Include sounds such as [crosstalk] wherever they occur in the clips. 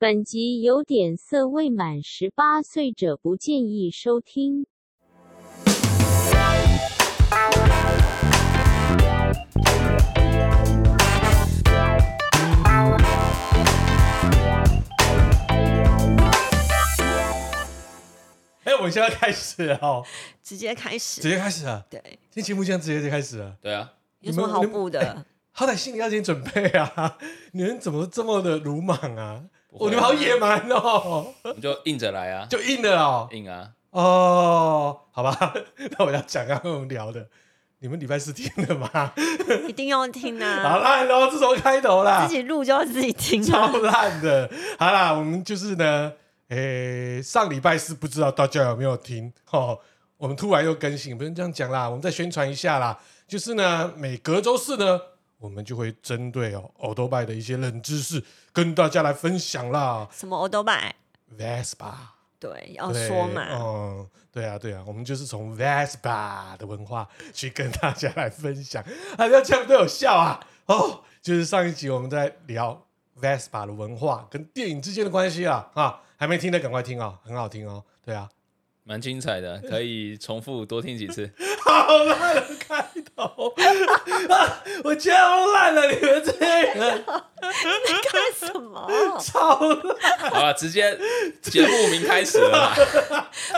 本集有点色，未满十八岁者不建议收听。哎，我们现在开始哦，[laughs] 直接开始，直接开始啊！对，今天节目这样直接就开始了。对啊，有什么好补的？好歹心里要点准备啊！[laughs] 你们怎么这么的鲁莽啊？哦，你们好野蛮哦！我们就硬着来啊，就硬的哦，硬啊！哦，好吧，[laughs] 那我要讲刚刚我们聊的，你们礼拜四听了吗？一定要听啊！[laughs] 好烂哦，这什么开头啦？自己录就要自己听，超烂的。好啦，我们就是呢，诶，上礼拜四不知道大家有没有听哦？我们突然又更新，不能这样讲啦，我们再宣传一下啦。就是呢，每隔周四呢。我们就会针对哦欧兜拜的一些冷知识跟大家来分享啦。什么欧兜拜？Vespa。对，要说嘛。嗯，对啊，对啊，我们就是从 Vespa 的文化去跟大家来分享。啊，要这样都有效啊！哦，就是上一集我们在聊 Vespa 的文化跟电影之间的关系啊啊，还没听的赶快听哦，很好听哦。对啊。蛮精彩的，可以重复多听几次。[laughs] 好烂的开头啊！[laughs] 我超烂了，你们这些人，你干什么？[laughs] 超烂！好了，直接节目名开始了。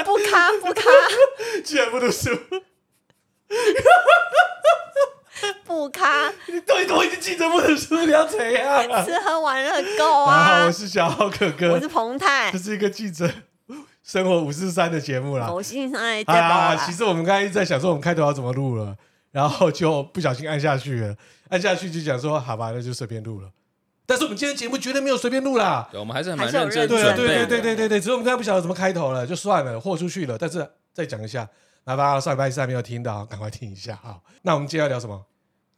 不卡不卡，居然不读书，不卡！你都都已经记者不能输，你要怎样啊？吃喝玩乐够啊！好，我是小豪哥哥，我是彭泰，这是一个记者。生活五四三的节目啦，我心上在啊，其实我们刚才一直在想说，我们开头要怎么录了，然后就不小心按下去了，按下去就讲说，好吧，那就随便录了。但是我们今天节目绝对没有随便录啦，对，我们还是很蛮认真，对对对对对对对，只是我们刚才不晓得怎么开头了，就算了，豁出去了。但是再讲一下，来吧，上礼拜三没有听到，赶快听一下啊。那我们今天要聊什么？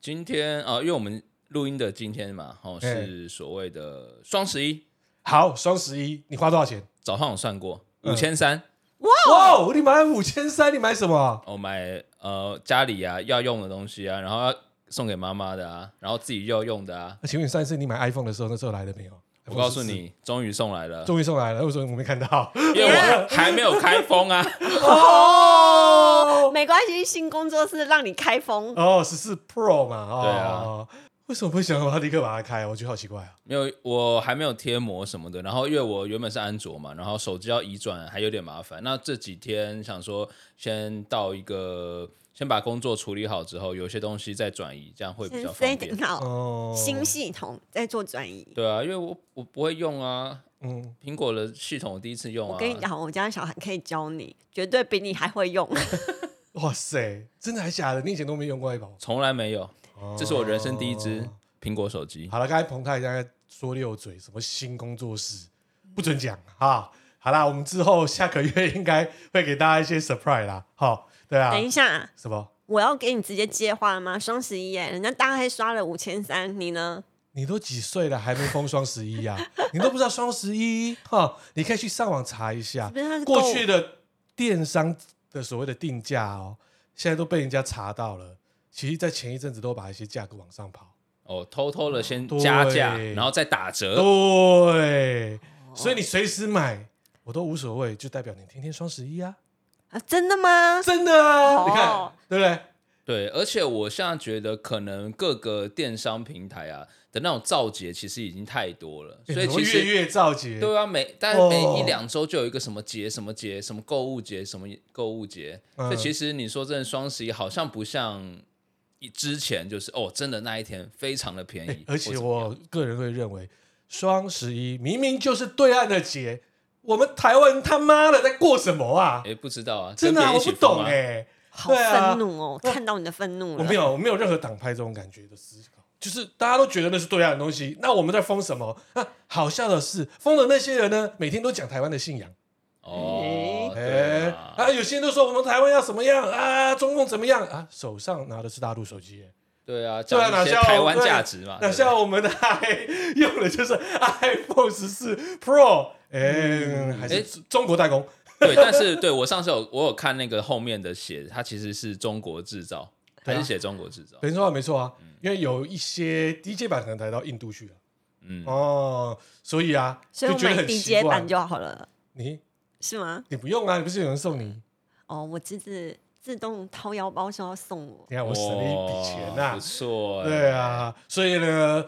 今天啊，因为我们录音的今天嘛，哦，是所谓的双十一。好，双十一，你花多少钱？早上有算过。五千三，哇哇！你买五千三，你买什么？我买呃家里啊要用的东西啊，然后要送给妈妈的啊，然后自己要用的啊。那请问上一次你买 iPhone 的时候，那时候来了没有？我告诉你，终于送来了，终于送来了。为什么我没看到？因为我 [laughs] 还没有开封啊。哦，没关系，新工作室让你开封。哦，十四 Pro 嘛。哦、对啊。为什么不会想要立刻把它开？我觉得好奇怪啊！没有，我还没有贴膜什么的。然后因为我原本是安卓嘛，然后手机要移转还有点麻烦。那这几天想说，先到一个，先把工作处理好之后，有些东西再转移，这样会比较方便。好，新系统再做转移。对啊，因为我我不会用啊，嗯，苹果的系统我第一次用啊。我跟你讲，我家小孩可以教你，绝对比你还会用。[laughs] 哇塞，真的还假的？你以前都没用过 Apple？从来没有。这是我人生第一支苹果手机。好了，刚才彭太在说六嘴，什么新工作室不准讲啊。好啦，我们之后下个月应该会给大家一些 surprise 啦。好，对啊。等一下，什么？我要给你直接接话了吗？双十一耶，人家大概刷了五千三，你呢？你都几岁了，还没封双十一啊？[laughs] 你都不知道双十一哈？你可以去上网查一下，过去的电商的所谓的定价哦，现在都被人家查到了。其实，在前一阵子都把一些价格往上跑，哦，偷偷的先加价，然后再打折，对，所以你随时买我都无所谓，就代表你天天双十一啊！啊，真的吗？真的啊！你看，对不对？对，而且我现在觉得，可能各个电商平台啊的那种造节，其实已经太多了，所以其实月月造节，对啊，每但每一两周就有一个什么节、什么节、什么购物节、什么购物节，所以其实你说真的，双十一好像不像。之前就是哦，真的那一天非常的便宜，欸、而且我个人会认为，双十一明明就是对岸的节，我们台湾他妈的在过什么啊？哎、欸，不知道啊，真的、啊、我不懂哎、欸，好愤怒哦，啊、看到你的愤怒了。我没有，我没有任何党派这种感觉的思考，就是大家都觉得那是对岸的东西，那我们在封什么？那好笑的是，封的那些人呢，每天都讲台湾的信仰。哦，哎啊，有些人都说我们台湾要怎么样？啊，中共怎么样啊，手上拿的是大陆手机，对啊，讲一些台湾价值嘛，那像我们的用的就是 iPhone 十四 Pro，哎，还是中国代工，对，但是对我上次有我有看那个后面的写，它其实是中国制造，还是写中国制造，没错没错啊，因为有一些 DJ 版可能抬到印度去了。嗯，哦，所以啊，所以我就觉得买低很奇怪阶版。就好了，你是吗？你不用啊，你不是有人送你？哦，我侄子自动掏腰包说要送我，你看我省了一笔钱呐、哇不错、欸，对，啊，所以呢，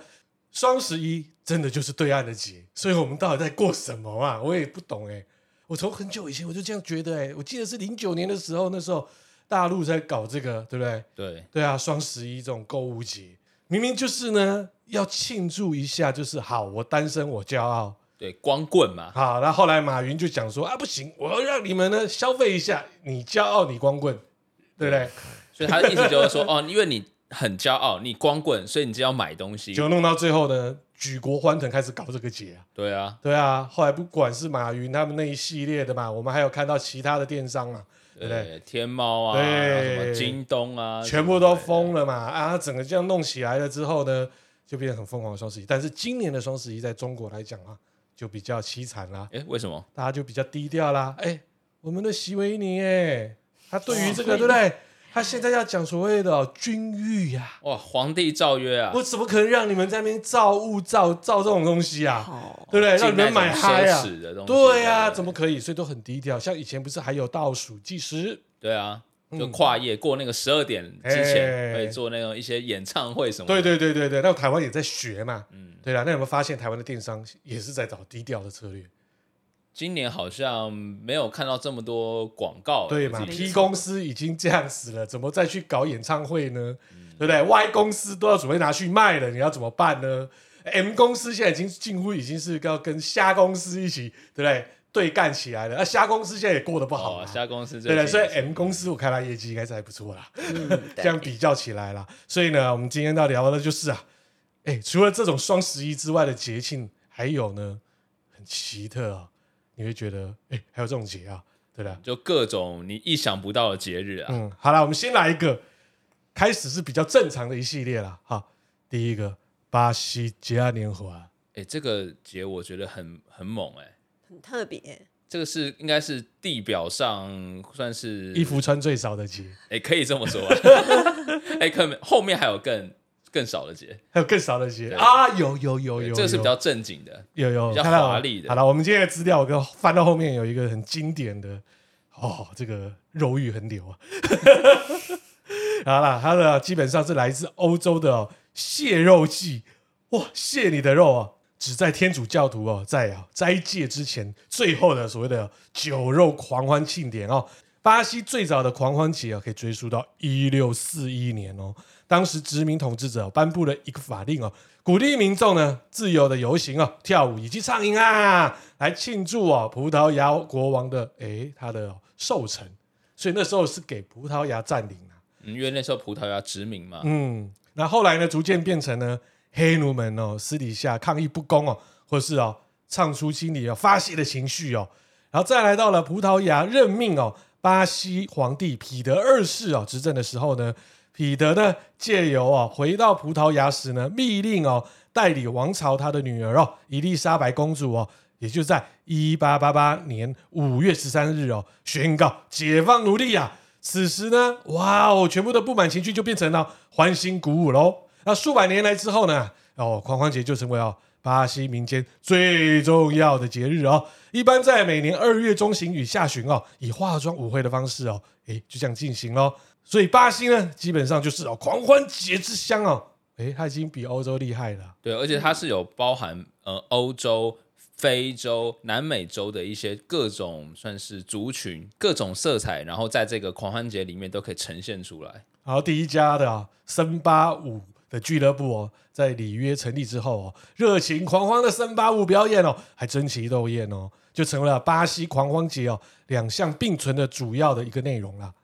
双十一真的就是对岸的节，所以我们到底在过什么啊？我也不懂哎、欸。我从很久以前我就这样觉得哎、欸，我记得是零九年的时候，那时候大陆在搞这个，对不对？对，对啊，双十一这种购物节，明明就是呢要庆祝一下，就是好，我单身我骄傲。对，光棍嘛，好，那后来马云就讲说啊，不行，我要让你们呢消费一下，你骄傲，你光棍，对不对？所以他的意思就是说，[laughs] 哦，因为你很骄傲，你光棍，所以你就要买东西，就弄到最后呢，举国欢腾，开始搞这个节啊。对啊，对啊，后来不管是马云他们那一系列的嘛，我们还有看到其他的电商啊，对不对？对，天猫啊，对什么京东啊，全部都疯了嘛啊！整个这样弄起来了之后呢，就变得很疯狂的双十一。但是今年的双十一在中国来讲啊，就比较凄惨啦，哎，为什么？大家就比较低调啦。哎，我们的席维尼哎，他对于这个对不对？他现在要讲所谓的君諭呀，哇，皇帝诏曰啊，我怎么可能让你们在那边造物造造这种东西啊？好，对不对？让你们买嗨啊？对呀，怎么可以？所以都很低调。像以前不是还有倒数计时？对啊，就跨夜过那个十二点之前，可以做那种一些演唱会什么的。对对对对对，那台湾也在学嘛。嗯，对啊，那有没有发现台湾的电商也是在找低调的策略？今年好像没有看到这么多广告，对嘛？P 公司已经这样子了，怎么再去搞演唱会呢？嗯、对不对？Y 公司都要准备拿去卖了，你要怎么办呢？M 公司现在已经近乎已经是要跟虾公司一起，对不对？对干起来了。那虾公司现在也过得不好啊，虾、哦、公司对对，所以 M 公司我看他业绩应该是还不错啦。嗯、[laughs] 这样比较起来啦，所以呢，我们今天要聊的就是啊，哎，除了这种双十一之外的节庆，还有呢，很奇特啊。你会觉得，哎，还有这种节啊，对的，就各种你意想不到的节日啊。嗯，好了，我们先来一个，开始是比较正常的一系列了。好，第一个巴西嘉年华，哎，这个节我觉得很很猛，哎，很特别。这个是应该是地表上算是衣服穿最少的节，哎，可以这么说。[laughs] 哎，可能后面还有更。更少的节，还有更少的节啊！有有有有，这个是比较正经的，有有比较华丽的。好了，我们今天的资料，我给翻到后面有一个很经典的哦，这个肉欲横流啊！[laughs] 好了，它的基本上是来自欧洲的哦，谢肉祭哇，蟹你的肉啊，只在天主教徒哦，在啊斋戒之前，最后的所谓的酒肉狂欢庆典哦。巴西最早的狂欢节啊，可以追溯到一六四一年哦。当时殖民统治者颁布了一个法令哦，鼓励民众呢自由的游行哦、跳舞以及唱歌啊，来庆祝哦葡萄牙国王的诶他的寿辰。所以那时候是给葡萄牙占领啊，因为那时候葡萄牙殖民嘛。嗯，那后来呢，逐渐变成呢黑奴们哦私底下抗议不公哦，或是哦唱出心里要发泄的情绪哦，然后再来到了葡萄牙任命哦巴西皇帝彼得二世哦执政的时候呢。彼得呢，借由哦回到葡萄牙时呢，密令哦代理王朝他的女儿哦伊丽莎白公主哦，也就在一八八八年五月十三日哦宣告解放奴隶啊。此时呢，哇哦，全部的不满情绪就变成了欢欣鼓舞喽。那数百年来之后呢，哦狂欢节就成为哦巴西民间最重要的节日哦。一般在每年二月中旬与下旬哦，以化妆舞会的方式哦，诶就这样进行喽。所以巴西呢，基本上就是哦，狂欢节之乡哦，诶，它已经比欧洲厉害了。对，而且它是有包含呃欧洲、非洲、南美洲的一些各种算是族群、各种色彩，然后在这个狂欢节里面都可以呈现出来。好第一家的啊森巴舞的俱乐部哦，在里约成立之后哦，热情狂欢的森巴舞表演哦，还争奇斗艳哦，就成为了巴西狂欢节哦两项并存的主要的一个内容啦。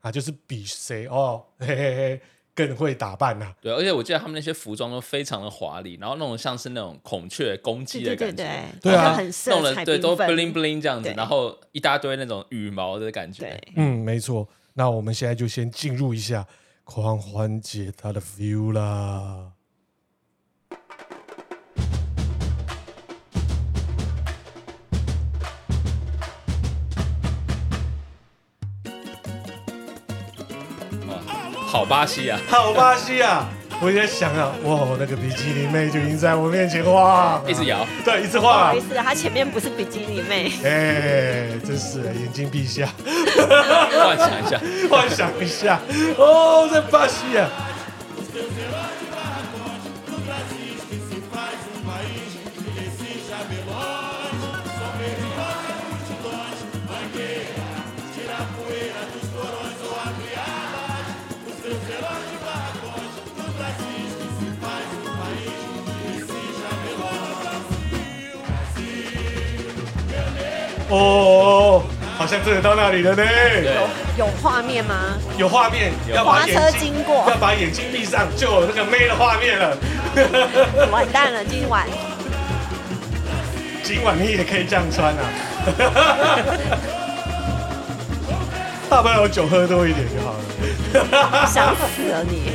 啊，就是比谁哦，嘿嘿嘿，更会打扮呐、啊。对，而且我记得他们那些服装都非常的华丽，然后那种像是那种孔雀公鸡的感觉，对，啊，很色彩对，都 bling bling 这样子，然后一大堆那种羽毛的感觉。嗯，没错。那我们现在就先进入一下狂欢节它的 feel 啦。好巴西啊，好巴西啊！我在想啊，哇，那个比基尼妹就已经在我面前晃，一直摇，对，一直不晃。好意。思，他前面不是比基尼妹，哎，真是眼睛闭下，[laughs] 幻想一下，[laughs] 幻想一下，哦，在巴西啊。哦，好像真的到那里了呢。有画面吗？有画面，有要把花眼睛车经过要把眼睛闭上，就有那个妹的画面了。[laughs] 完蛋了，今晚今晚你也可以这样穿啊！大不了我酒喝多一点就好了。想死了你！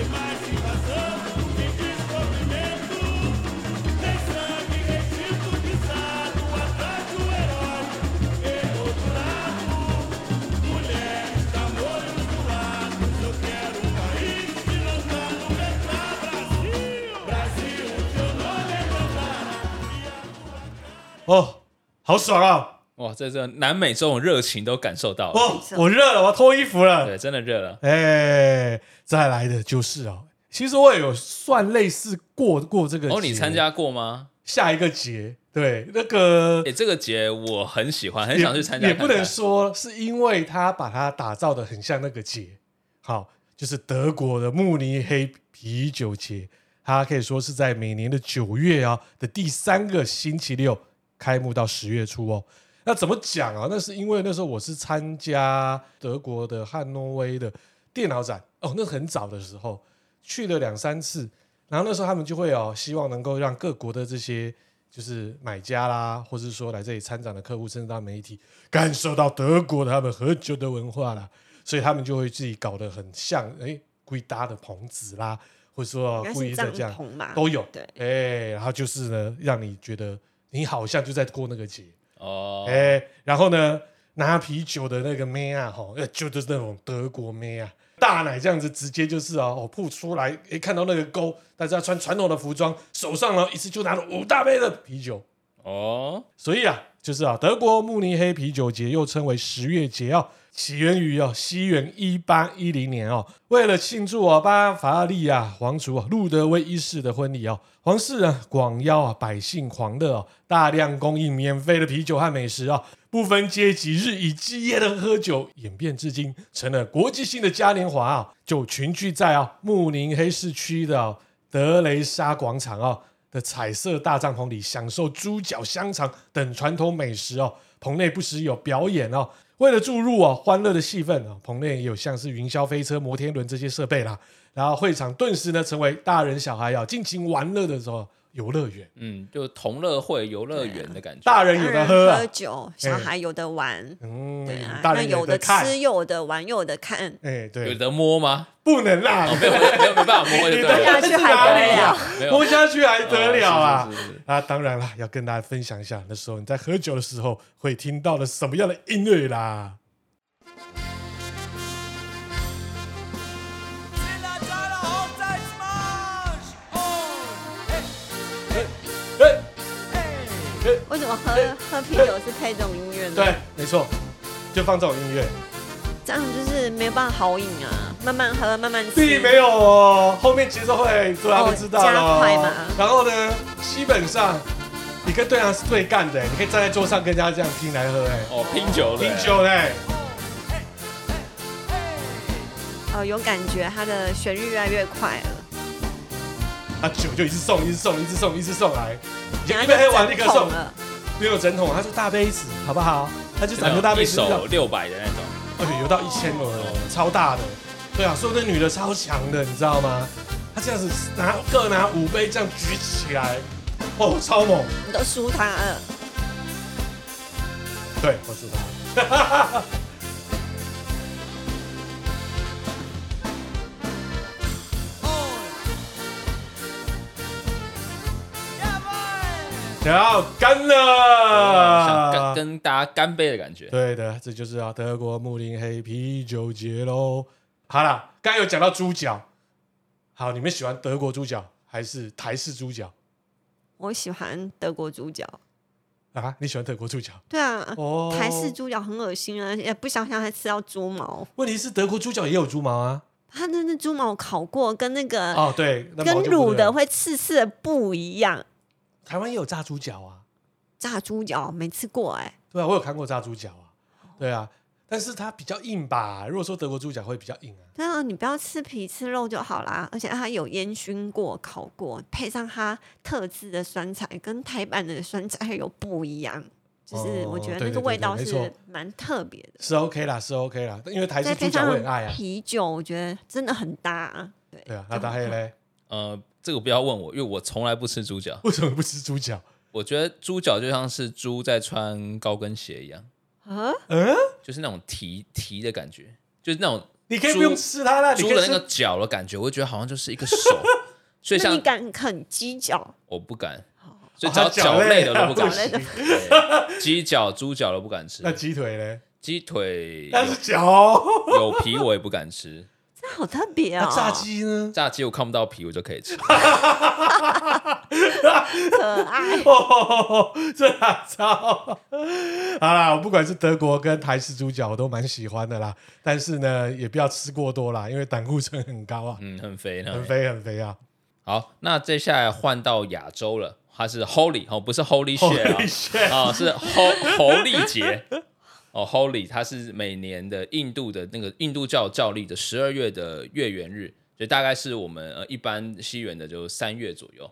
哦，好爽啊！哇，在这南美这种热情都感受到了，哦，我热了，我要脱衣服了。对，真的热了。哎，再来的就是哦，其实我也有算类似过过这个节。哦，你参加过吗？下一个节，对，那个哎，这个节我很喜欢，很想去参加看看。也不能说是因为他把它打造的很像那个节，好，就是德国的慕尼黑啤酒节，它可以说是在每年的九月啊的第三个星期六开幕到十月初哦。那怎么讲啊？那是因为那时候我是参加德国的汉诺威的电脑展。哦，那很早的时候去了两三次，然后那时候他们就会哦，希望能够让各国的这些就是买家啦，或是说来这里参展的客户，甚至到媒体感受到德国的他们喝酒的文化啦，所以他们就会自己搞得很像哎，故意搭的棚子啦，或者说故意的这样。都有，对，哎，然后就是呢，让你觉得你好像就在过那个节。哦，哎、欸，然后呢，拿啤酒的那个妹啊，吼，就就是那种德国妹啊，大奶这样子，直接就是啊，哦，扑出来，一看到那个沟，大家穿传统的服装，手上呢一次就拿了五大杯的啤酒，哦，所以啊，就是啊，德国慕尼黑啤酒节又称为十月节哦，起源于哦西元一八一零年哦，为了庆祝哦巴伐利亚皇族路德威一世的婚礼哦，皇室啊广邀啊百姓狂乐哦。大量供应免费的啤酒和美食啊，不分阶级，日以继夜的喝酒，演变至今成了国际性的嘉年华啊！就群聚在啊慕尼黑市区的德雷莎广场啊的彩色大帐篷里，享受猪脚、香肠等传统美食哦。棚内不时有表演哦，为了注入哦欢乐的气氛哦，棚内也有像是云霄飞车、摩天轮这些设备啦。然后会场顿时呢成为大人小孩要尽情玩乐的时候。游乐园，嗯，就同乐会、游乐园的感觉。大人有的喝、啊、喝酒，小孩有的玩，嗯，对啊，大人有的吃，又有的玩，又有的看，哎，对，有的摸吗？不能啦，哦、没有没有没办法摸，[laughs] 下去还得了？摸下去还得了啊？啊，当然了，要跟大家分享一下，那时候你在喝酒的时候会听到了什么样的音乐啦。[laughs] 为什么喝喝啤酒是配这种音乐呢？对，没错，就放这种音乐，这样就是没有办法好饮啊，慢慢喝，慢慢吃。并没有哦，后面节奏会突然就知道了、哦。加快嘛。然后呢，基本上你跟对象是对干的，你可以站在桌上跟人家这样拼来喝，哎，哦，拼酒的，拼酒嘞。哦，有感觉，它的旋律越来越快了。他酒就一直送，一直送，一直送，一直送来，一杯喝完立刻送了。没有整桶，他是大杯子，好不好？他就整个大杯子，一手六百的那种，而且有到一千哦，超大的。对啊，所以那女的超强的，你知道吗？她这样子拿各拿五杯这样举起来，哦，超猛！你都输他了。对，我输她。要干了，想跟跟大家干杯的感觉。对的，这就是啊德国慕林黑啤酒节喽。好了，刚刚有讲到猪脚，好，你们喜欢德国猪脚还是台式猪脚我喜欢德国猪脚。啊？你喜欢德国猪脚？对啊，哦，台式猪脚很恶心啊，也不想想还吃到猪毛。问题是德国猪脚也有猪毛啊。它的那猪毛烤过，跟那个哦对，那跟毛就不对卤的会刺刺的不一样。台湾也有炸猪脚啊。炸猪脚没吃过哎、对啊，我有看过炸猪脚啊。对啊，但是它比较硬吧？如果说德国猪脚会比较硬啊。对啊，你不要吃皮吃肉就好啦。而且它有烟熏过、烤过，配上它特制的酸菜，跟台版的酸菜有不一样。就是我觉得那个味道是蛮特别的。是 OK 啦，是 OK 啦，因为台式猪脚我很爱啊。啤酒我觉得真的很搭啊。对对啊，那搭黑嘞？呃，这个不要问我，因为我从来不吃猪脚。为什么不吃猪脚？我觉得猪脚就像是猪在穿高跟鞋一样。啊？嗯，就是那种提提的感觉，就是那种你可以不用吃它啦，猪的那个脚的感觉，我会觉得好像就是一个手。[laughs] 所以像你敢啃鸡脚？我不敢。所以只要脚类的都不敢吃，鸡脚、猪脚都不敢吃。那鸡腿呢？鸡腿那是脚，[laughs] 有皮我也不敢吃。这好特别啊！炸鸡呢？炸鸡我看不到皮，我就可以吃。可爱，[laughs] 这超好啦！我不管是德国跟台式猪脚，我都蛮喜欢的啦。但是呢，也不要吃过多啦，因为胆固醇很高啊。嗯，很肥，很肥，很肥啊！好，那接下来换到亚洲了。它是 Holy 哦，不是 Holy shit 啊，是猴猴历节哦，Holy 它是每年的印度的那个印度教教历的十二月的月圆日，所以大概是我们呃一般西元的就三月左右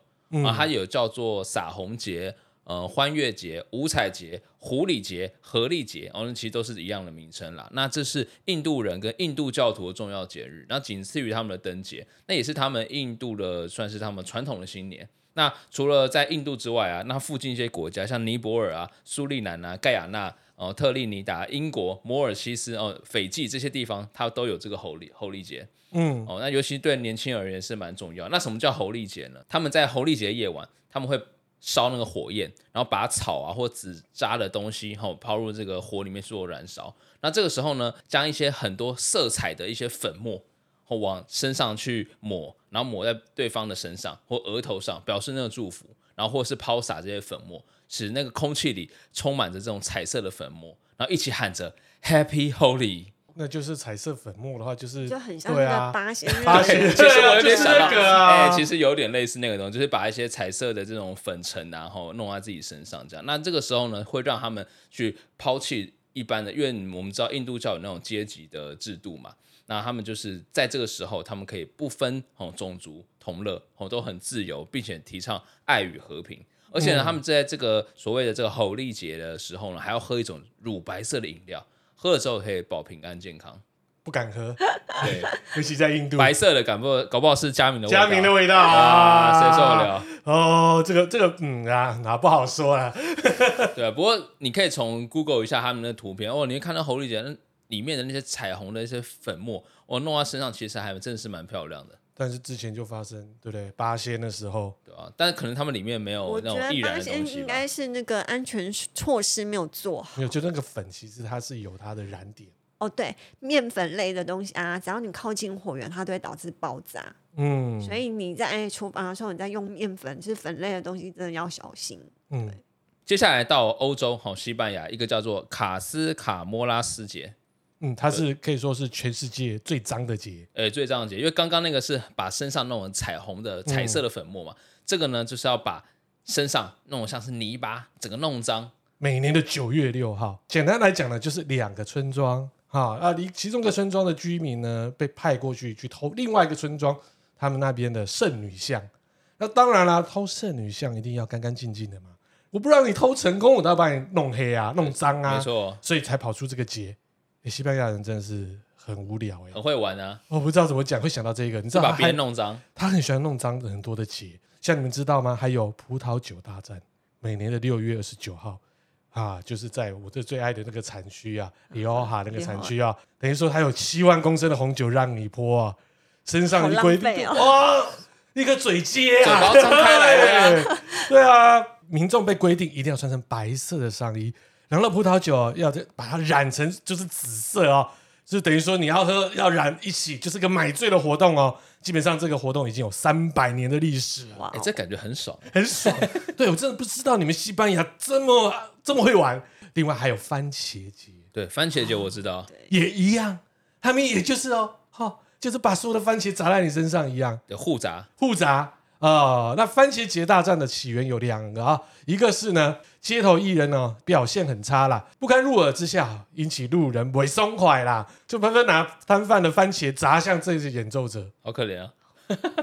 啊。它有叫做撒红节、呃欢悦节、五彩节、狐狸节、合力节，哦，其实都是一样的名称啦。那这是印度人跟印度教徒的重要节日，那仅次于他们的灯节，那也是他们印度的算是他们传统的新年。那除了在印度之外啊，那附近一些国家，像尼泊尔啊、苏利南啊、盖亚纳、哦、特立尼达、英国、摩尔西斯、哦、斐济这些地方，它都有这个猴历猴历节。嗯，哦，那尤其对年轻人而言是蛮重要。那什么叫猴历节呢？他们在猴历节夜晚，他们会烧那个火焰，然后把草啊或纸扎的东西，哈、哦，抛入这个火里面做燃烧。那这个时候呢，将一些很多色彩的一些粉末。或往身上去抹，然后抹在对方的身上或额头上，表示那个祝福。然后或是抛洒这些粉末，使那个空气里充满着这种彩色的粉末，然后一起喊着 Happy Holy。那就是彩色粉末的话，就是就很像那个八仙。八仙，其实我有点想到，哎、啊欸，其实有点类似那个东西，就是把一些彩色的这种粉尘，然后弄在自己身上，这样。那这个时候呢，会让他们去抛弃一般的，因为我们知道印度教有那种阶级的制度嘛。那他们就是在这个时候，他们可以不分哦种族同乐哦，都很自由，并且提倡爱与和平。而且呢，他们在这个所谓的这个猴力节的时候呢，还要喝一种乳白色的饮料，喝了之后可以保平安健康。不敢喝，对，[laughs] 尤其在印度，白色的，搞不搞不好是佳明的味道，佳明的味道啊，啊，谁受得了？哦，这个这个嗯啊，那不好说啊。[laughs] 对啊，不过你可以从 Google 一下他们的图片哦，你会看到猴历节。里面的那些彩虹的一些粉末，我弄在身上，其实还真的是蛮漂亮的。但是之前就发生，对不对？八仙的时候，对啊，但是可能他们里面没有那种易燃的东西吧。我觉得八仙应该是那个安全措施没有做好。没有，就那个粉其实它是有它的燃点。哦，对，面粉类的东西啊，只要你靠近火源，它都会导致爆炸。嗯，所以你在厨房的时候，你在用面粉，就是粉类的东西，真的要小心。嗯，接下来到欧洲，好，西班牙一个叫做卡斯卡莫拉斯节。嗯，它是可以说是全世界最脏的节，呃、欸，最脏的节，因为刚刚那个是把身上弄成彩虹的彩色的粉末嘛，嗯、这个呢就是要把身上弄像是泥巴，整个弄脏。每年的九月六号，简单来讲呢，就是两个村庄哈啊，离其中一个村庄的居民呢被派过去去偷另外一个村庄他们那边的圣女像。那当然啦，偷圣女像一定要干干净净的嘛，我不让你偷成功，我都要把你弄黑啊，弄脏啊，没错，所以才跑出这个节。西班牙人真的是很无聊哎，很会玩啊！我不知道怎么讲，会想到这个，你知道他把别人弄脏，他很喜欢弄脏很多的节，像你们知道吗？还有葡萄酒大战，每年的六月二十九号啊，就是在我这最爱的那个产区啊，里奥哈那个产区啊，等于说他有七万公升的红酒让你泼啊，身上一规定哇，一个嘴接啊，[laughs] 对啊，民众被规定一定要穿成白色的上衣。然后葡萄酒要把它染成就是紫色哦，就等于说你要喝要染一起，就是个买醉的活动哦。基本上这个活动已经有三百年的历史了，哇哎，这感觉很爽，很爽。[laughs] 对，我真的不知道你们西班牙这么这么会玩。另外还有番茄节，对，番茄节我知道，也一样，他们也就是哦，哈，就是把所有的番茄砸在你身上一样，互砸，互砸。啊、哦，那番茄节大战的起源有两个啊，一个是呢，街头艺人呢表现很差啦，不堪入耳之下，引起路人不松快啦，就纷纷拿摊贩的番茄砸向这些演奏者，好可怜啊！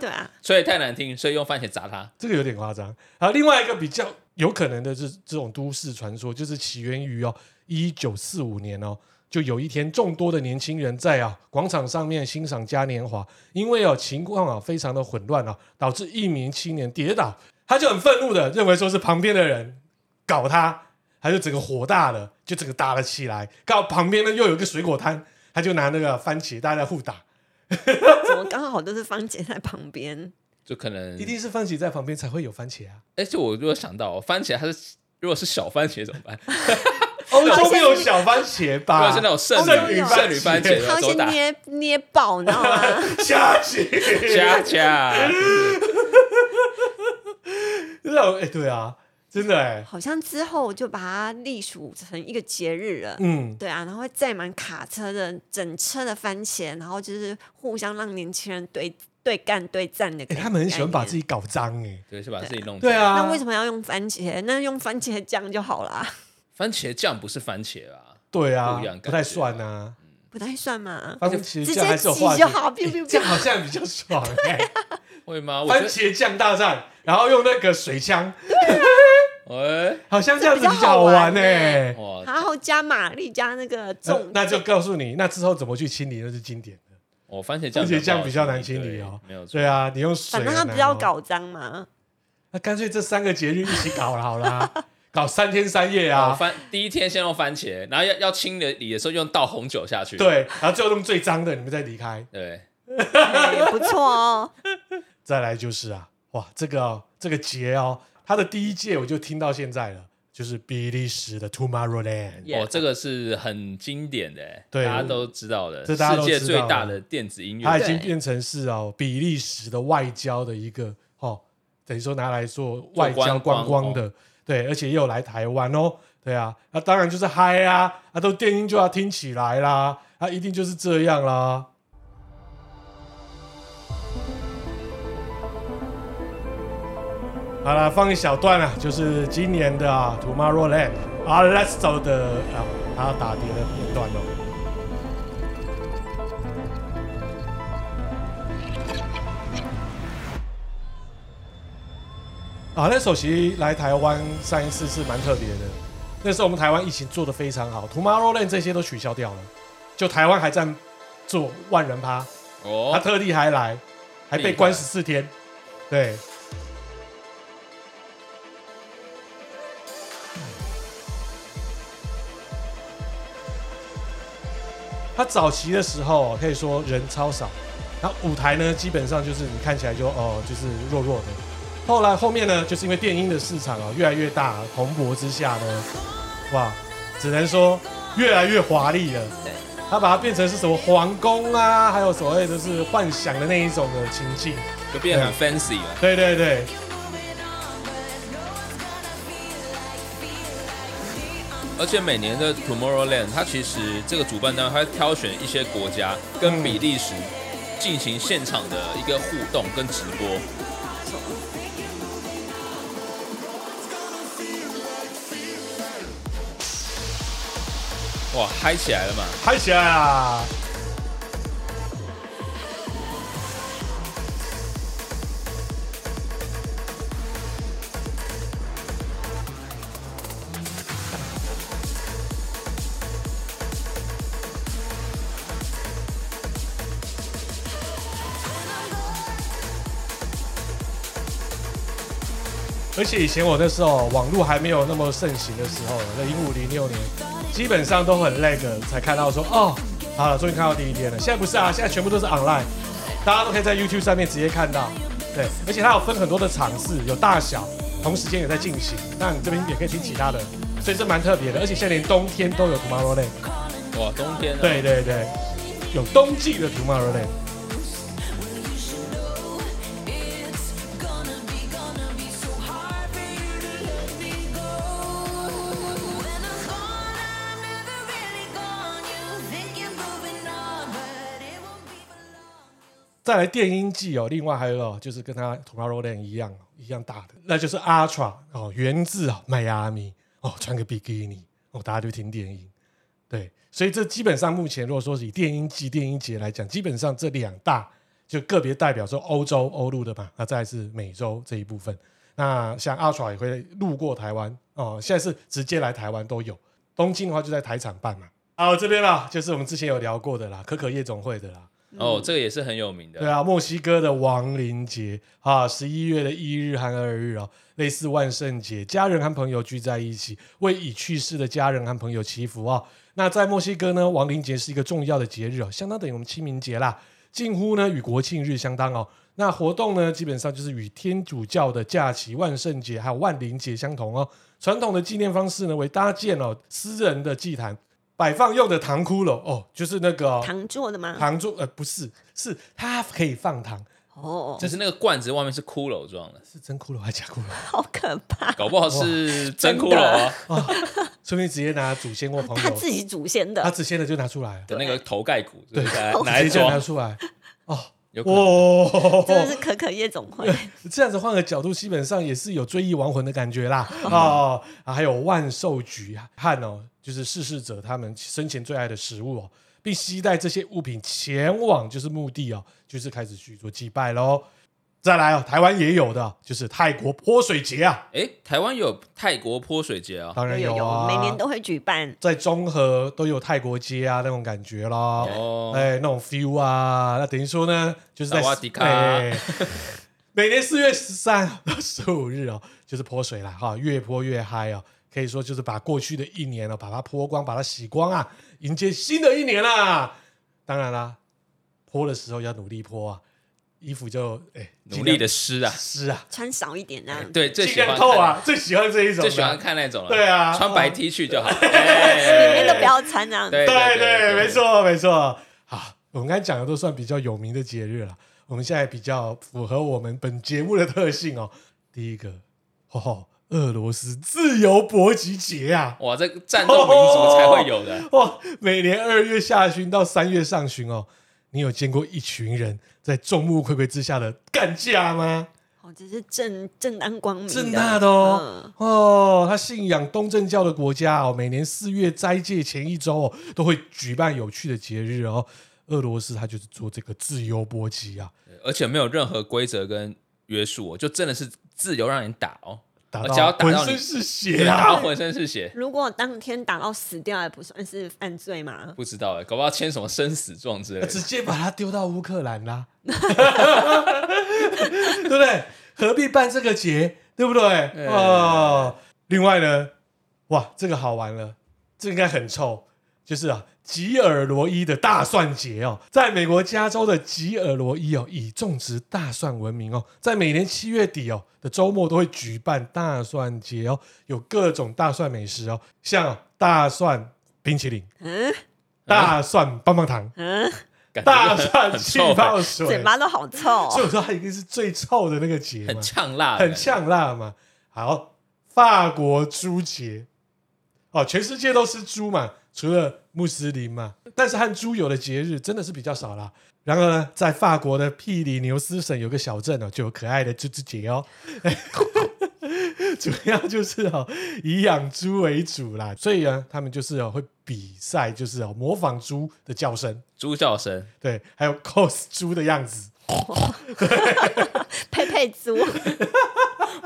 对啊，[laughs] 所以太难听，所以用番茄砸他，这个有点夸张。好，另外一个比较有可能的是这种都市传说，就是起源于哦一九四五年哦。就有一天，众多的年轻人在啊广场上面欣赏嘉年华，因为哦情况啊非常的混乱啊，导致一名青年跌倒，他就很愤怒的认为说是旁边的人搞他，他就整个火大了，就整个打了起来。刚好旁边呢又有一个水果摊，他就拿那个番茄大家在互打，怎么刚好都是番茄在旁边？就可能一定是番茄在旁边才会有番茄啊！哎，就我如果想到番茄，它是如果是小番茄怎么办？欧洲没有小番茄吧？是那种圣女圣女番茄，他先捏捏爆，你知道吗？加起加加，[laughs] 真的哎，对啊，真的哎，好像之后就把它隶属成一个节日了。嗯，对啊，然后会载满卡车的整车的番茄，然后就是互相让年轻人对对干对战的。他们很喜欢把自己搞脏哎，对，是把自己弄脏。对啊，那为什么要用番茄？那用番茄酱就好了。番茄酱不是番茄啊，对啊，不太算啊，不太算嘛。番茄酱还是有化学，[laughs] 这样好像比较爽哎，[laughs] 会吗？番茄酱大战，然后用那个水枪，[laughs] 哎，好像这样子比较好玩哎。哇，然后加玛丽加那个重，那就告诉你，那之后怎么去清理那是经典的。哦，番茄酱，番茄酱比较难清理哦，没有错。对啊，你用水，反正它比较搞脏嘛。那干脆这三个节日一起搞了好啦。搞三天三夜啊！番第一天先用番茄，然后要要清理的时候用倒红酒下去。对，然后最后用最脏的，你们再离开。对，不错哦。再来就是啊，哇，这个、哦、这个节哦，它的第一届我就听到现在了，就是比利时的 Tomorrowland。哦，这个是很经典的，对，大家都知道的，这大家都知道世界最大的电子音乐，它已经变成是哦比利时的外交的一个哦，等于说拿来做外交观光的。对，而且又来台湾哦，对啊，那、当然就是嗨啊，啊，都电音就要听起来啦，啊，一定就是这样啦。好了，放一小段啊，就是今年的啊，Tomorrowland 啊，Alesso 的啊，他打碟的片段哦。啊，那首席来台湾上一次是蛮特别的，那时候我们台湾疫情做得非常好，Tomorrowland 这些都取消掉了，就台湾还在做万人趴，哦，他特地还来，还被关十四天，对。他早期的时候可以说人超少，然后舞台呢基本上就是你看起来就哦就是弱弱的。后来后面呢，就是因为电音的市场啊越来越大，蓬勃之下呢，哇，只能说越来越华丽了。对，他把它变成是什么皇宫啊，还有所谓的是幻想的那一种的情境，就变得很 fancy 了。对对对。而且每年的 Tomorrowland，它其实这个主办单位会挑选一些国家跟比利时进行现场的一个互动跟直播。哇，嗨起来了嘛！嗨起来啊！而且以前我那时候网络还没有那么盛行的时候，那零五零六年，基本上都很 lag 才看到说哦，好了，终于看到第一天了。现在不是啊，现在全部都是 online，大家都可以在 YouTube 上面直接看到。对，而且它有分很多的场次，有大小，同时间也在进行。那你这边也可以听其他的，所以这蛮特别的。而且现在连冬天都有 Tomorrowland。哇，冬天、啊？对对对。有冬季的 Tomorrowland。再来电音季哦，另外还有就是跟它 Tomorrowland 一样一样大的，那就是 Ultra 哦，源自啊迈阿密哦，穿个比基尼哦，大家就听电音，对，所以这基本上目前如果说是以电音季、电音节来讲，基本上这两大就个别代表说欧洲欧陆的嘛，那再来是美洲这一部分，那像 Ultra 也会路过台湾哦，现在是直接来台湾都有，东京的话就在台场办嘛，好这边啦，就是我们之前有聊过的啦，可可夜总会的啦。哦，这个也是很有名的。对啊，墨西哥的亡灵节啊，十一月的一日和二日哦，类似万圣节，家人和朋友聚在一起，为已去世的家人和朋友祈福哦。那在墨西哥呢，亡灵节是一个重要的节日哦，相当等于我们清明节啦，近乎呢与国庆日相当哦。那活动呢，基本上就是与天主教的假期万圣节还有万灵节相同哦。传统的纪念方式呢，为搭建哦私人的祭坛。摆放用的糖骷髅哦，就是那个糖做的吗？糖做呃不是，是它可以放糖。哦，就是那个罐子外面是骷髅状的，是真骷髅还是假骷髅？[laughs] 好可怕，搞不好是真骷髅啊！说不定直接拿祖先或朋友他自己祖先的，他祖先的就拿出来的那个头盖骨，对，拿一装。拿出来哦。哇，真的是可可夜总会。[laughs] 这样子换个角度，基本上也是有追忆亡魂的感觉啦。哦，还有万寿菊和哦。就是逝世者他们生前最爱的食物哦，并携带这些物品前往就是墓地哦，就是开始去做祭拜喽。再来啊，台湾也有的，就是泰国泼水节啊。哎，台湾有泰国泼水节啊？当然有啊，每年都会举办，在中和都有泰国街啊那种感觉啦。哦，哎，那种 feel 啊，那等于说呢，就是在 [laughs] 每年四月十三到十五日哦，就是泼水了哈，越泼越嗨哦。可以说就是把过去的一年了，把它泼光，把它洗光啊，迎接新的一年啦。当然啦，泼的时候要努力泼啊，衣服就哎努力的湿啊湿啊，穿少一点啊。对，最喜欢透啊，最喜欢这一种，最喜欢看那种了。对啊，穿白 T 恤就好，里面都不要穿这样。对对，没错没错。好，我们刚才讲的都算比较有名的节日了，我们现在比较符合我们本节目的特性哦。第一个，吼吼。俄罗斯自由搏击节啊！哇，这个战斗民族才会有的哇、哦哦！每年二月下旬到三月上旬哦，你有见过一群人在众目睽睽之下的干架吗？哦，这是正正当光明，正大的哦、嗯、哦！他信仰东正教的国家哦，每年四月斋戒前一周哦，都会举办有趣的节日哦。俄罗斯他就是做这个自由搏击啊，而且没有任何规则跟约束哦，就真的是自由让你打哦。只要打到浑身是血啊！打浑身是血。如果当天打到死掉，也不算是犯罪吗？不知道哎，搞不好签什么生死状之类的。直接把他丢到乌克兰啦，[laughs] 对不对？何必办这个节？对不对？哦。另外呢，哇，这个好玩了，这应该很臭，就是啊。吉尔罗伊的大蒜节哦，在美国加州的吉尔罗伊哦，以种植大蒜闻名哦，在每年七月底哦的周末都会举办大蒜节哦，有各种大蒜美食哦，像大蒜冰淇淋，嗯，大蒜棒棒糖，嗯，大蒜气泡水，嘴巴都好臭，所以我说它一定是最臭的那个节，很呛辣，很呛辣嘛。好，法国猪节，哦，全世界都吃猪嘛。除了穆斯林嘛，但是和猪有的节日真的是比较少啦。然而呢，在法国的庇里牛斯省有个小镇哦，就有可爱的猪猪节哦。[laughs] 主要就是哦，以养猪为主啦，所以呢，他们就是哦会比赛，就是哦模仿猪的叫声，猪叫声，对，还有 cos 猪的样子，[laughs] 佩佩猪。[laughs]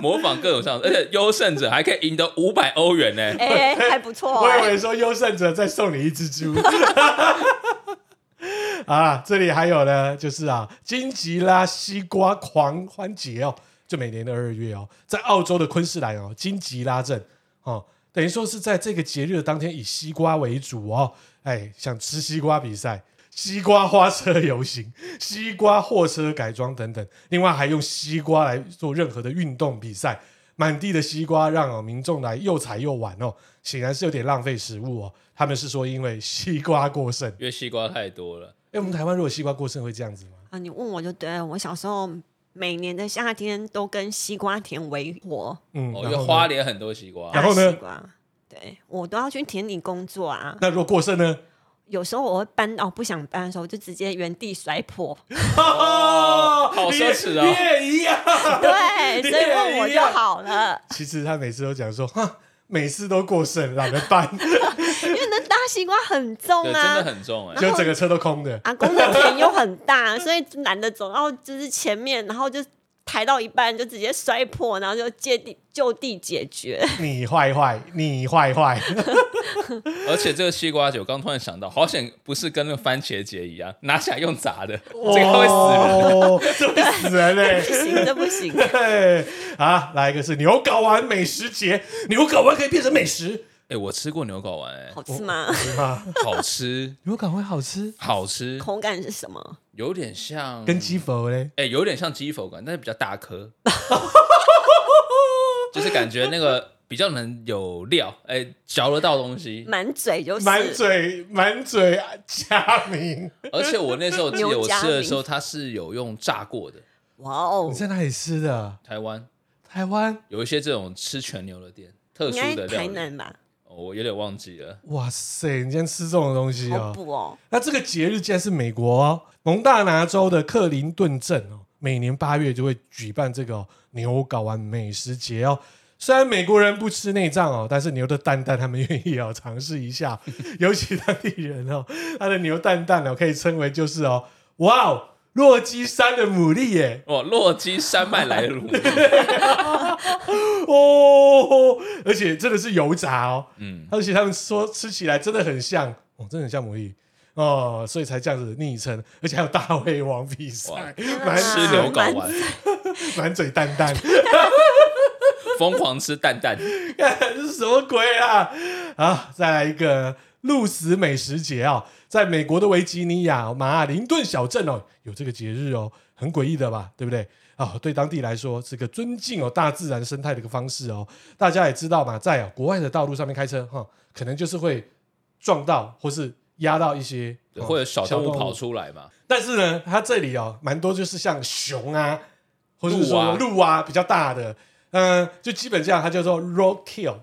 模仿各种上，而且优胜者还可以赢得五百欧元呢，[laughs] 哎，还不错。我以为说优胜者再送你一只猪。[laughs] 啊，这里还有呢，就是啊，金吉拉西瓜狂欢节哦，就每年的二月哦，在澳洲的昆士兰哦，金吉拉镇哦，等于说是在这个节日的当天以西瓜为主哦，哎，想吃西瓜比赛。西瓜花车游行、[laughs] 西瓜货车改装等等，另外还用西瓜来做任何的运动比赛，满地的西瓜让哦民众来又采又玩哦，显然是有点浪费食物哦。他们是说因为西瓜过剩，因为西瓜太多了。哎，我们台湾如果西瓜过剩会这样子吗？啊，你问我就对了。我小时候每年的夏天都跟西瓜田为活。嗯，因为花莲很多西瓜。然后呢？西瓜，对我都要去田里工作啊。那如果过剩呢？有时候我会搬哦不想搬的时候，我就直接原地摔破。哦，好奢侈啊！你也 [laughs] 一样。对，所以问我就好了。其实他每次都讲说，哈，每次都过剩，懒得搬。因为那大西瓜很重啊，真的很重哎，就整个车都空的。阿公的田又很大，所以懒得走然后就是前面，然后就。抬到一半就直接摔破，然后就借地就地解决。你坏坏，你坏坏。[laughs] 而且这个西瓜酒，刚突然想到，好险不是跟那个番茄节一样，拿起来用砸的，哦、这个会死人，这会死人嘞！不行，这不行。[laughs] 对，啊，来一个是牛睾丸美食节，牛睾丸可以变成美食。哎，我吃过牛睾丸，哎，好吃吗？[laughs] 好吃，牛睾丸好吃，好吃。口感是什么？有点像跟鸡佛嘞，哎，有点像鸡佛感，但是比较大颗，[laughs] 就是感觉那个比较能有料，哎，嚼得到东西，满嘴就是满嘴满嘴佳名。而且我那时候记得我吃的时候，它是有用炸过的。哇哦！你在哪里吃的？台湾，台湾有一些这种吃全牛的店，特殊的料。台南吧。我有点忘记了。哇塞，你今天吃这种东西哦？不哦。那这个节日竟然是美国哦，蒙大拿州的克林顿镇哦，每年八月就会举办这个、哦、牛睾丸美食节哦。虽然美国人不吃内脏哦，但是牛的蛋蛋他们愿意哦尝试一下。[laughs] 尤其当地人哦，他的牛蛋蛋哦可以称为就是哦，哇哦。洛基山的牡蛎耶！哦，洛基山脉来的 [laughs] 牡蛎 [laughs] 哦，而且真的是油炸哦，嗯，而且他们说吃起来真的很像哦，真的很像魔芋哦，所以才这样子昵称，而且还有大胃王比赛，满吃牛睾丸，[laughs] 满嘴蛋蛋，[laughs] 疯狂吃蛋蛋，这是什么鬼啊？啊，再来一个露丝美食节啊！在美国的维吉尼亚马林顿小镇哦，有这个节日哦，很诡异的吧，对不对？啊、哦，对当地来说是个尊敬哦大自然生态的一个方式哦。大家也知道嘛，在、哦、国外的道路上面开车哈、哦，可能就是会撞到或是压到一些或者小动物跑出来嘛。但是呢，它这里哦，蛮多就是像熊啊，或者鹿啊比较大的，嗯、呃，就基本上它叫做 roadkill，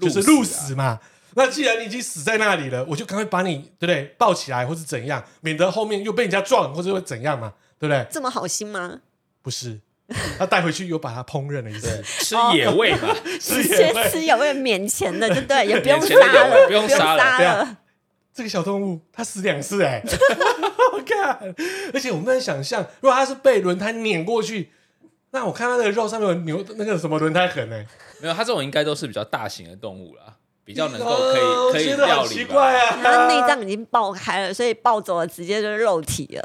就是鹿死嘛。那既然你已经死在那里了，我就赶快把你，对不对？抱起来，或是怎样，免得后面又被人家撞，或者会怎样嘛，对不对？这么好心吗？不是，他带回去又把它烹饪了一次，吃野味嘛，[laughs] 吃野味，吃野味免钱的，对不对？[laughs] 也不用杀了，不用杀了。这个小动物它死两次哎，[laughs] 我看，而且我们在想象，如果它是被轮胎碾过去，那我看它的肉上面有牛那个什么轮胎痕呢？没有，它这种应该都是比较大型的动物啦。比较能够可以、哦、可以料理，奇怪啊！它内脏已经爆开了，所以爆走了，直接就是肉体了。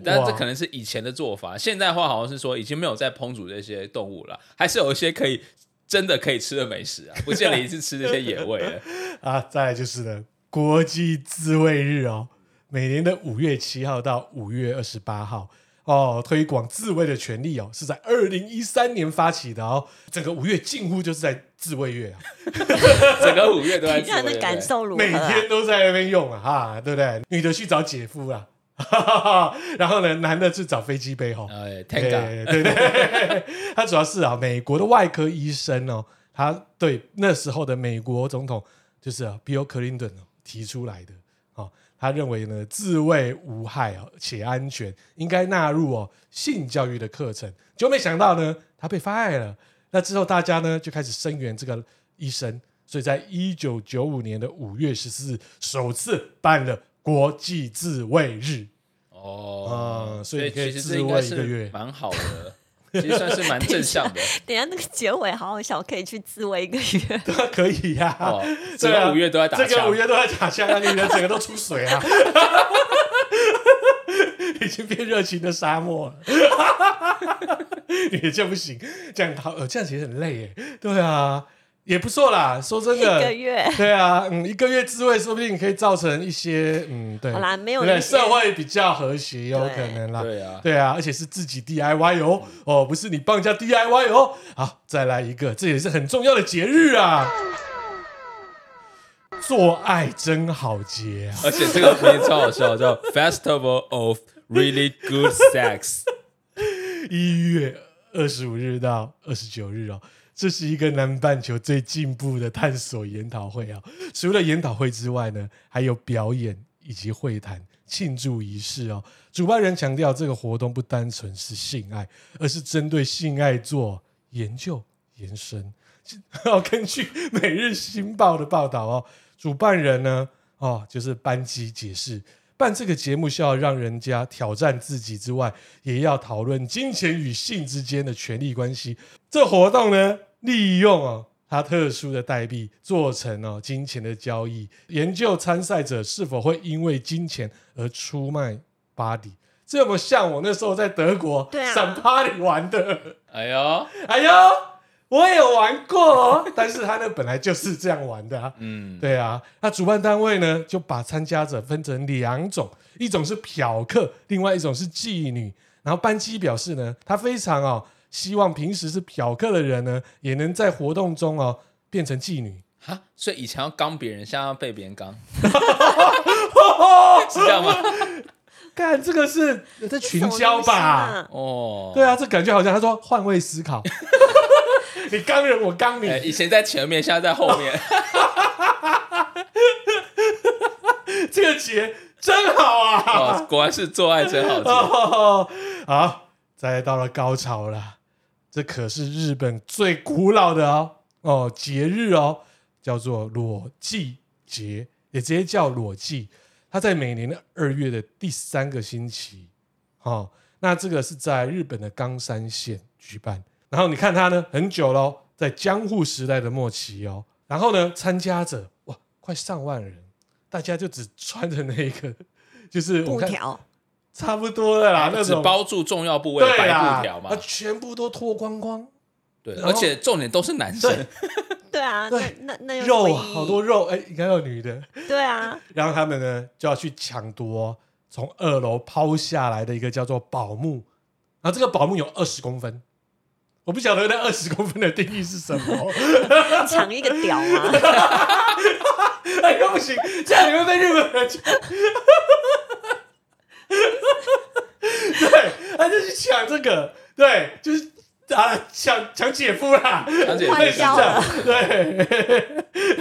对，但是这可能是以前的做法，现在的话好像是说已经没有在烹煮这些动物了，还是有一些可以真的可以吃的美食啊，不见得一直吃这些野味了 [laughs] 啊。再来就是呢，国际自卫日哦，每年的五月七号到五月二十八号。哦，推广自卫的权利哦，是在二零一三年发起的哦。整个五月近乎就是在自卫月啊，[laughs] 整个五月都在自慰。这样的感受如何？每天都在那边用啊，哈，对不对？女的去找姐夫啊，然后呢，男的去找飞机杯哈。哎，太尬。对对对，[laughs] 他主要是啊，美国的外科医生哦，他对那时候的美国总统就是 Bill Clinton 提出来的。他认为呢，自慰无害且安全，应该纳入哦性教育的课程。就没想到呢，他被 fire 了。那之后大家呢就开始声援这个医生，所以在一九九五年的五月十四日，首次办了国际自卫日。哦，嗯，所以可以自慰一个月，蛮好的。其实算是蛮正 [laughs] 向的。等下那个结尾好好笑，可以去自慰一个月。[laughs] 对，可以呀。哦，整个五月都在打枪，这个五月都在打枪，你的整个都出水啊！[laughs] 已经变热情的沙漠了。你这样不行，这样好，这样其实很累耶。对啊。也不错啦，说真的，一个月，对啊，嗯，一个月自慰，说不定可以造成一些，嗯，对，好啦，没有，对，社会比较和谐，有可能啦，对啊，对啊，而且是自己 DIY 哦，哦，不是你帮人家 DIY 哦，好，再来一个，这也是很重要的节日啊，做爱真好节啊！而且这个名字超好笑，叫 Festival of Really Good Sex。一月二十五日到二十九日哦，这是一个南半球最进步的探索研讨会啊！除了研讨会之外呢，还有表演以及会谈、庆祝仪式哦。主办人强调，这个活动不单纯是性爱，而是针对性爱做研究延伸。要 [laughs] 根据《每日新报》的报道哦，主办人呢，哦，就是班机解释，办这个节目是要让人家挑战自己之外，也要讨论金钱与性之间的权力关系。这活动呢，利用哦它特殊的代币做成哦金钱的交易，研究参赛者是否会因为金钱而出卖 body。这么像我那时候在德国上 party 玩的。哎呦，哎呦。我也有玩过哦，但是他呢本来就是这样玩的啊。[laughs] 嗯，对啊。那主办单位呢，就把参加者分成两种，一种是嫖客，另外一种是妓女。然后班机表示呢，他非常哦，希望平时是嫖客的人呢，也能在活动中哦变成妓女。哈，所以以前要刚别人，现在要被别人刚，[laughs] 是这样吗？看这个是在群交吧？哦，对啊，这感觉好像他说换位思考。[laughs] 你刚人，我刚你。以前在前面，现在在后面。[laughs] 这个节真好啊！哦，果然是做爱真好好，再到了高潮了。这可是日本最古老的哦哦节日哦，叫做裸祭节，也直接叫裸祭。它在每年的二月的第三个星期。哦，那这个是在日本的冈山县举办。然后你看它呢，很久喽，在江户时代的末期哦。然后呢，参加者哇，快上万人，大家就只穿着那一个，就是布条，差不多的啦，那种只包住重要部位的白布条嘛，他全部都脱光光。对，而且重点都是男生。对 [laughs] 啊，对，那那肉好多肉，哎，应该有女的。对啊，[laughs] 然后他们呢就要去抢夺从二楼抛下来的一个叫做宝木，然后这个宝木有二十公分。我不晓得那二十公分的定义是什么？[laughs] 抢一个屌吗？哎，不行，这样你会被日本人抢。对，他就去抢这个，对，就是啊，抢抢姐夫啦，抢姐夫坏掉了。对，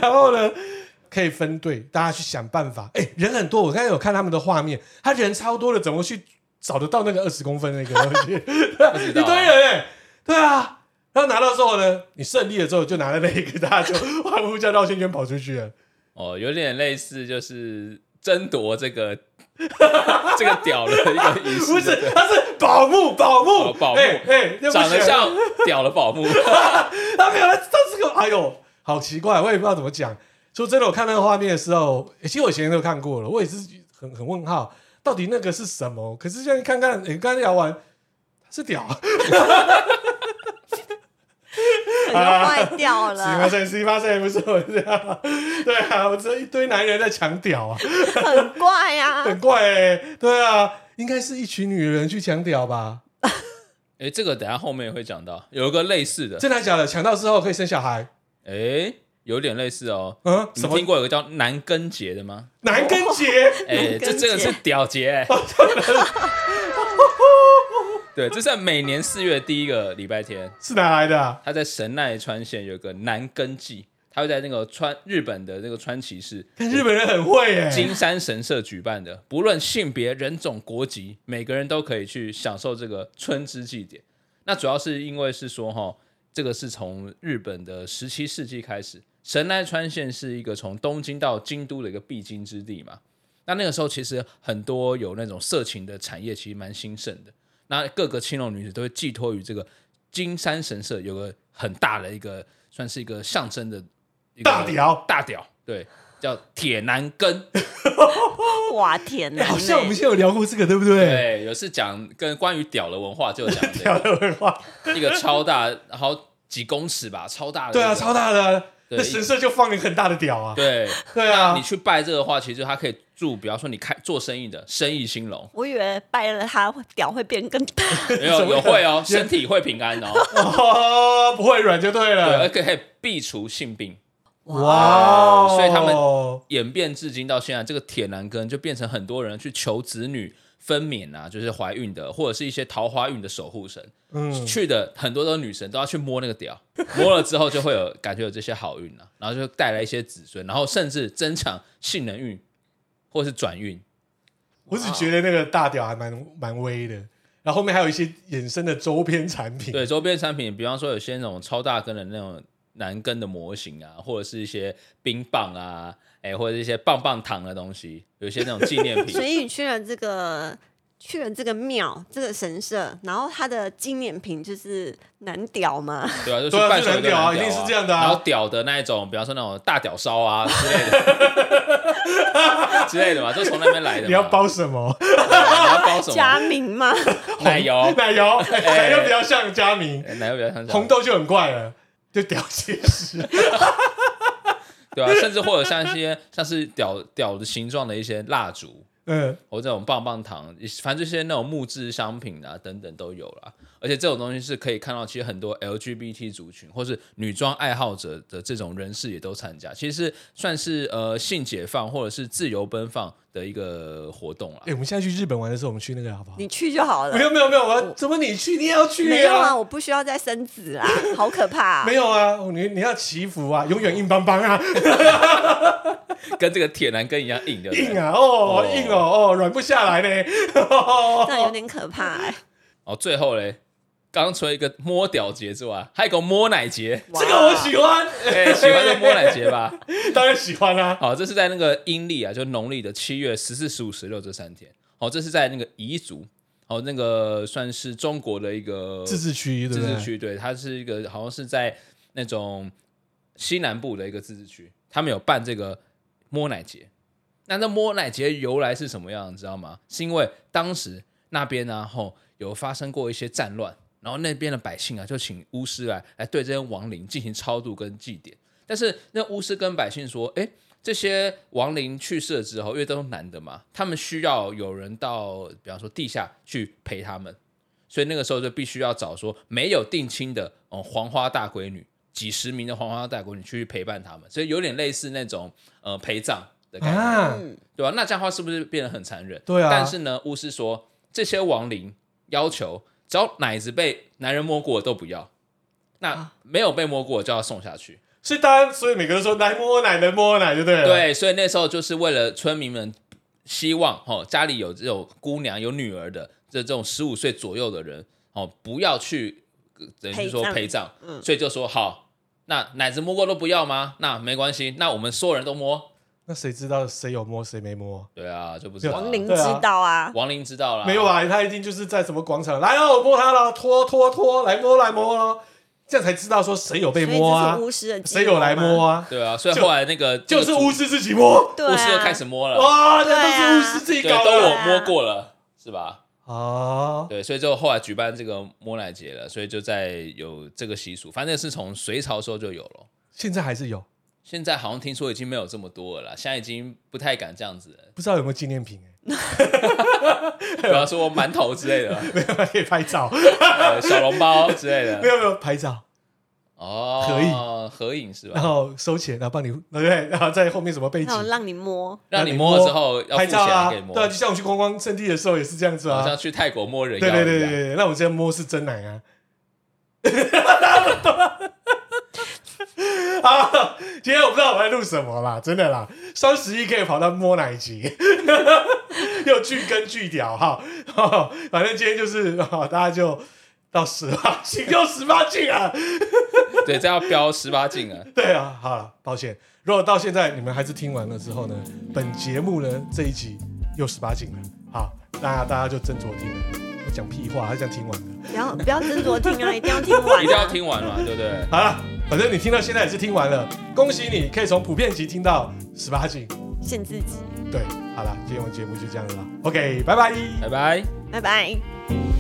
然后呢，可以分队，大家去想办法。哎，人很多，我刚才有看他们的画面，他人超多的，怎么去找得到那个二十公分那个东西？一堆人哎。对啊，然后拿到之后呢，你胜利了之后就拿了那一个，大家就 [laughs] 欢呼叫绕圈圈跑出去了。哦，有点类似就是争夺这个 [laughs] 这个屌的一个仪式。不是，他是宝木，宝木，宝木，哎，长得像屌的宝木。[laughs] 他没有，他他是个，哎呦，好奇怪，我也不知道怎么讲。说真的，我看那个画面的时候，其实我以前都看过了，我也是很很问号，到底那个是什么？可是现在看看，你，刚聊完，是屌。[laughs] 坏掉了，十八岁，十八岁不是我这样，对啊，我这一堆男人在抢屌啊，很怪啊，很怪哎、欸，对啊，应该是一群女人去抢屌吧？哎、欸，这个等下后面也会讲到，有一个类似的，真的假的？抢到之后可以生小孩？哎、欸，有点类似哦。嗯，你听过有个叫男根节的吗？男根节？哎、欸，这这个是屌节、欸。对，这是每年四月第一个礼拜天，是哪来的、啊？他在神奈川县有个南根祭，他会在那个川日本的那个川崎市，日本人很会耶，金山神社举办的，不论性别、人种、国籍，每个人都可以去享受这个春之祭典。那主要是因为是说哈，这个是从日本的十七世纪开始，神奈川县是一个从东京到京都的一个必经之地嘛。那那个时候其实很多有那种色情的产业，其实蛮兴盛的。那各个青楼女子都会寄托于这个金山神社，有个很大的一个，算是一个象征的一个大屌，大屌，对，叫铁男根。[laughs] 哇，铁男、欸！好像我们现在有聊过这个，对不对？对，有是讲跟关于屌的文化，就讲、这个、[laughs] 屌的文化，一个超大，然后几公尺吧，超大的、这个。对啊，超大的。那神社就放一个很大的屌啊！对 [laughs] 对啊，你去拜这个的话，其实他可以祝，比方说你开做生意的生意兴隆。我以为拜了他屌会变更大，没有 [laughs] 有会哦，身体会平安哦，哦 [laughs] 不会软就对了，对，而且可以避除性病。哇，所以他们演变至今到现在，这个铁男根就变成很多人去求子女分娩啊，就是怀孕的，或者是一些桃花运的守护神。嗯，去的很多都是女神，都要去摸那个屌，[laughs] 摸了之后就会有感觉有这些好运啊，然后就带来一些子孙，然后甚至增强性能运，或是转运。我只觉得那个大屌还蛮蛮威的，然后后面还有一些衍生的周边产品。对，周边产品，比方说有些那种超大根的那种。男根的模型啊，或者是一些冰棒啊，哎、欸，或者一些棒棒糖的东西，有一些那种纪念品。[laughs] 所以你去了这个，去了这个庙，这个神社，然后它的纪念品就是男屌嘛？[laughs] 对啊，就是半男屌啊，一定是这样的啊。然后屌的那一种，比方说那种大屌烧啊之类的，[laughs] 之类的嘛，就从那边来的。你要包什么？你要包什么？佳明吗？奶油，奶油，欸、奶油比较像佳明，奶油比较像。红豆就很怪了。就屌结实，对啊，甚至或者像一些像是屌屌的形状的一些蜡烛，嗯，或这种棒棒糖，反正这些那种木质商品啊等等都有啦。而且这种东西是可以看到，其实很多 LGBT 族群或是女装爱好者的这种人士也都参加，其实算是呃性解放或者是自由奔放的一个活动了。哎、欸，我们现在去日本玩的时候，我们去那个好不好？你去就好了。没有没有没有，我怎么你去你也要去、啊？没有啊，我不需要再生子啊，好可怕、啊。没有啊，你你要祈福啊，永远硬邦邦啊，[laughs] 跟这个铁男根一样硬的。硬啊，哦，哦硬哦，哦，软不下来呢，这样有点可怕哎、欸。哦，最后嘞。刚除了一个摸屌节之外，还有一个摸奶节，这个我喜欢，欸、喜欢就摸奶节吧？[laughs] 当然喜欢啦、啊。好，这是在那个阴历啊，就农历的七月十四、十五、十六这三天。好，这是在那个彝族，哦，那个算是中国的一个自治区，自治区，对，它是一个好像是在那种西南部的一个自治区，他们有办这个摸奶节。那那摸奶节由来是什么样，你知道吗？是因为当时那边呢、啊，吼有发生过一些战乱。然后那边的百姓啊，就请巫师来来对这些亡灵进行超度跟祭典。但是那巫师跟百姓说：“哎，这些亡灵去世了之后，因为都是男的嘛，他们需要有人到，比方说地下去陪他们。所以那个时候就必须要找说没有定亲的哦，黄花大闺女，几十名的黄花大闺女去陪伴他们。所以有点类似那种呃陪葬的感觉，啊、对吧？那这样的话是不是变得很残忍？对啊。但是呢，巫师说这些亡灵要求。只要奶子被男人摸过都不要，那没有被摸过就要送下去。所以当然，所以每个人说来摸奶能摸奶就对了。对，所以那时候就是为了村民们希望哦，家里有这种姑娘有女儿的这这种十五岁左右的人哦，不要去等于说陪葬，嗯，所以就说好，那奶子摸过都不要吗？那没关系，那我们所有人都摸。那谁知道谁有摸谁没摸？对啊，就不知道。亡灵知道啊，亡灵知道了。没有啊，他一定就是在什么广场来哦，我摸他了，拖拖拖，来摸来摸哦，这样才知道说谁有被摸啊，谁有来摸啊？对啊，所以后来那个就是巫师自己摸，巫师又开始摸了。哇，这都是巫师自己搞的，都我摸过了，是吧？啊，对，所以就后来举办这个摸奶节了，所以就在有这个习俗，反正是从隋朝时候就有了，现在还是有。现在好像听说已经没有这么多了啦，现在已经不太敢这样子了。不知道有没有纪念品 [laughs] 比方说馒头之类的，[laughs] 没有可以拍照，小笼包之类的，没有没有拍照。哦，可以合影是吧？然后收钱，然后帮你对，然后在后面什么背景，让你摸，让你摸了之后要付钱拍照啊，给摸。对啊，就像我去观光圣地的时候也是这样子啊，好像去泰国摸人，对对对对对，那我这样摸是真奶啊。[laughs] [laughs] 好，今天我不知道我在录什么啦，真的啦。双十一可以跑到摸奶集，[laughs] 又巨根巨屌哈。[laughs] 反正今天就是，大家就到十八禁，就十八禁啊。对，这要标十八禁啊。对啊，好了，抱歉。如果到现在你们还是听完了之后呢，本节目呢这一集又十八禁了。好，那大家就斟酌听了。我讲屁话，还是讲听完的？不要不要斟酌听啊，一定要听完，一定要听完嘛，对不对？好了。反正你听到现在也是听完了，恭喜你可以从普遍级听到十八级，限制级。对，好了，今天我们节目就这样了，OK，拜拜，拜拜，拜拜。